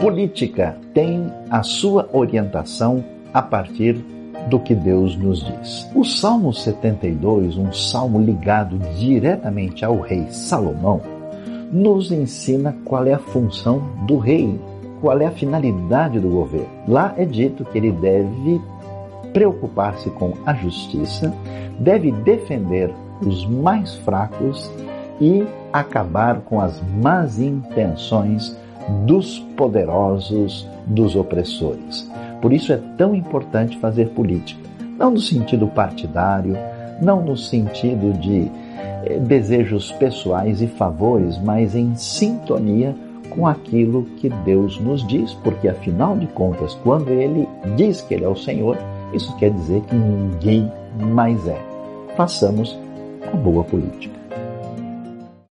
política tem a sua orientação a partir do que Deus nos diz. O Salmo 72, um salmo ligado diretamente ao rei Salomão, nos ensina qual é a função do rei, qual é a finalidade do governo. Lá é dito que ele deve preocupar-se com a justiça, deve defender os mais fracos e acabar com as más intenções dos poderosos, dos opressores. Por isso é tão importante fazer política, não no sentido partidário, não no sentido de eh, desejos pessoais e favores, mas em sintonia com aquilo que Deus nos diz, porque afinal de contas, quando Ele diz que Ele é o Senhor, isso quer dizer que ninguém mais é. Façamos a boa política.